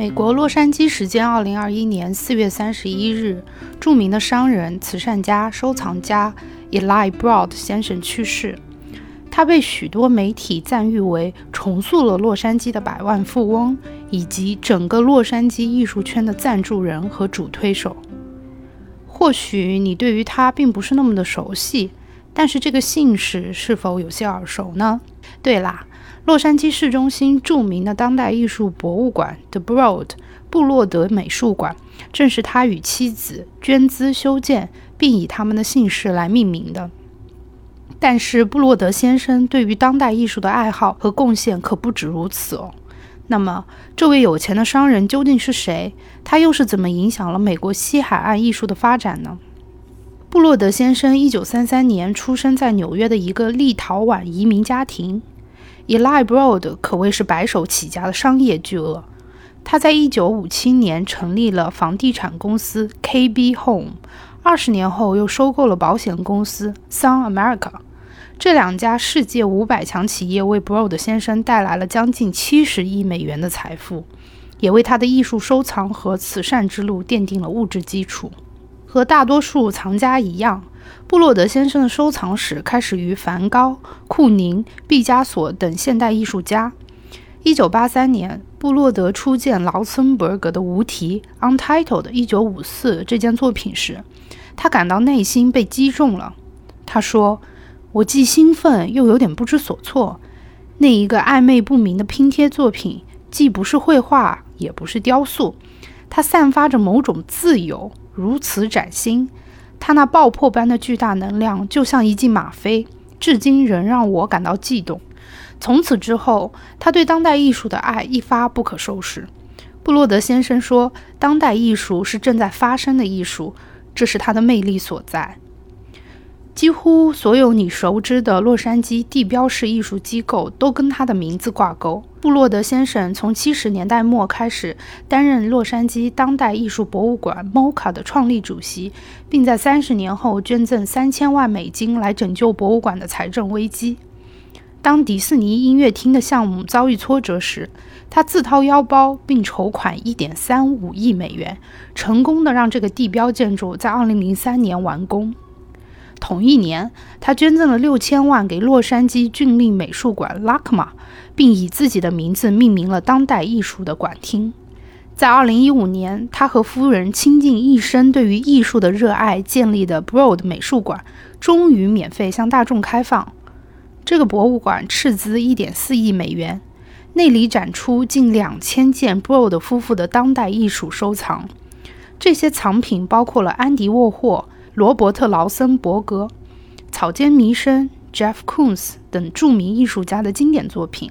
美国洛杉矶时间二零二一年四月三十一日，著名的商人、慈善家、收藏家 Eli Broad 先生去世。他被许多媒体赞誉为重塑了洛杉矶的百万富翁，以及整个洛杉矶艺术圈的赞助人和主推手。或许你对于他并不是那么的熟悉，但是这个姓氏是否有些耳熟呢？对啦。洛杉矶市中心著名的当代艺术博物馆 The Broad 布洛德美术馆，正是他与妻子捐资修建，并以他们的姓氏来命名的。但是布洛德先生对于当代艺术的爱好和贡献可不止如此哦。那么，这位有钱的商人究竟是谁？他又是怎么影响了美国西海岸艺术的发展呢？布洛德先生一九三三年出生在纽约的一个立陶宛移民家庭。Eli Broad 可谓是白手起家的商业巨鳄。他在1957年成立了房地产公司 KB Home，二十年后又收购了保险公司 Sun America。这两家世界五百强企业为 Broad 先生带来了将近七十亿美元的财富，也为他的艺术收藏和慈善之路奠定了物质基础。和大多数藏家一样。布洛德先生的收藏史开始于梵高、库宁、毕加索等现代艺术家。1983年，布洛德初见劳森伯格的无题 （Untitled） 1954这件作品时，他感到内心被击中了。他说：“我既兴奋又有点不知所措。那一个暧昧不明的拼贴作品，既不是绘画，也不是雕塑，它散发着某种自由，如此崭新。”他那爆破般的巨大能量，就像一剂吗啡，至今仍让我感到悸动。从此之后，他对当代艺术的爱一发不可收拾。布洛德先生说：“当代艺术是正在发生的艺术，这是它的魅力所在。”几乎所有你熟知的洛杉矶地标式艺术机构都跟他的名字挂钩。布洛德先生从七十年代末开始担任洛杉矶当代艺术博物馆 （MOCA） 的创立主席，并在三十年后捐赠三千万美金来拯救博物馆的财政危机。当迪士尼音乐厅的项目遭遇挫折时，他自掏腰包并筹款一点三五亿美元，成功的让这个地标建筑在二零零三年完工。同一年，他捐赠了六千万给洛杉矶郡立美术馆 （LACMA），并以自己的名字命名了当代艺术的馆厅。在2015年，他和夫人倾尽一生对于艺术的热爱建立的 Broad 美术馆终于免费向大众开放。这个博物馆斥资1.4亿美元，内里展出近两千件 Broad 夫妇的当代艺术收藏。这些藏品包括了安迪沃霍。罗伯特·劳森伯格、草间弥生、Jeff Koons 等著名艺术家的经典作品。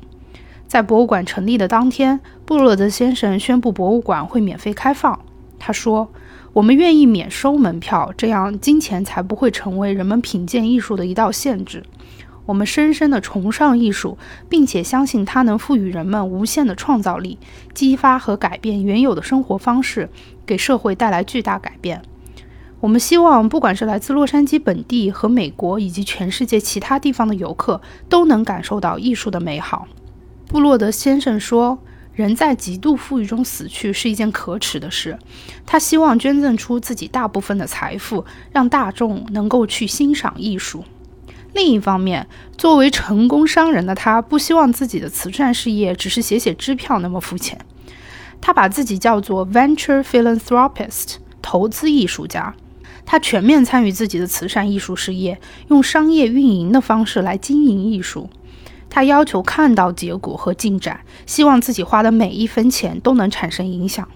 在博物馆成立的当天，布洛德先生宣布博物馆会免费开放。他说：“我们愿意免收门票，这样金钱才不会成为人们品鉴艺术的一道限制。我们深深地崇尚艺术，并且相信它能赋予人们无限的创造力，激发和改变原有的生活方式，给社会带来巨大改变。”我们希望，不管是来自洛杉矶本地和美国，以及全世界其他地方的游客，都能感受到艺术的美好。布洛德先生说：“人在极度富裕中死去是一件可耻的事。”他希望捐赠出自己大部分的财富，让大众能够去欣赏艺术。另一方面，作为成功商人的他，不希望自己的慈善事业只是写写支票那么肤浅。他把自己叫做 “venture philanthropist”，投资艺术家。他全面参与自己的慈善艺术事业，用商业运营的方式来经营艺术。他要求看到结果和进展，希望自己花的每一分钱都能产生影响。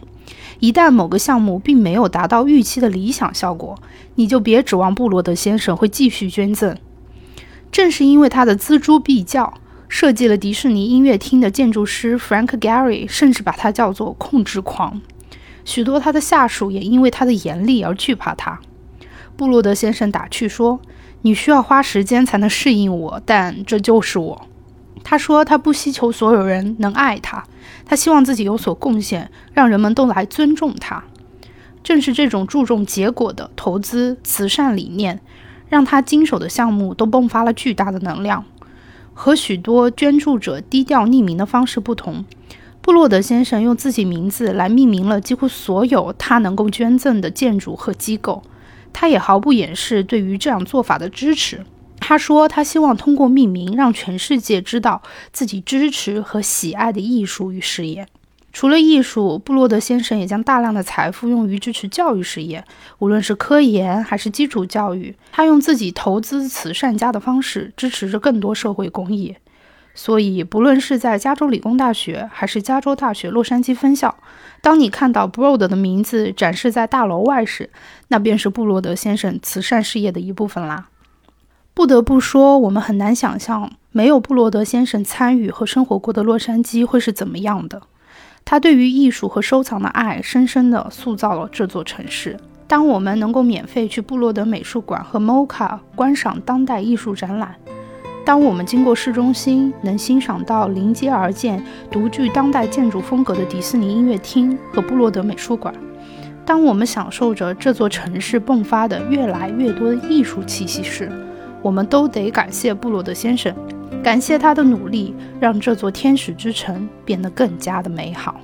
一旦某个项目并没有达到预期的理想效果，你就别指望布罗德先生会继续捐赠。正是因为他的锱铢必较，设计了迪士尼音乐厅的建筑师 Frank Gehry 甚至把他叫做“控制狂”。许多他的下属也因为他的严厉而惧怕他。布洛德先生打趣说：“你需要花时间才能适应我，但这就是我。”他说：“他不希求所有人能爱他，他希望自己有所贡献，让人们都来尊重他。正是这种注重结果的投资慈善理念，让他经手的项目都迸发了巨大的能量。和许多捐助者低调匿名的方式不同，布洛德先生用自己名字来命名了几乎所有他能够捐赠的建筑和机构，他也毫不掩饰对于这样做法的支持。他说，他希望通过命名让全世界知道自己支持和喜爱的艺术与事业。除了艺术，布洛德先生也将大量的财富用于支持教育事业，无论是科研还是基础教育。他用自己投资慈善家的方式支持着更多社会公益。所以，不论是在加州理工大学还是加州大学洛杉矶分校，当你看到 Broad 的名字展示在大楼外时，那便是布罗德先生慈善事业的一部分啦。不得不说，我们很难想象没有布罗德先生参与和生活过的洛杉矶会是怎么样的。他对于艺术和收藏的爱，深深地塑造了这座城市。当我们能够免费去布罗德美术馆和 MoCA 观赏当代艺术展览。当我们经过市中心，能欣赏到临街而建、独具当代建筑风格的迪士尼音乐厅和布洛德美术馆；当我们享受着这座城市迸发的越来越多的艺术气息时，我们都得感谢布洛德先生，感谢他的努力，让这座天使之城变得更加的美好。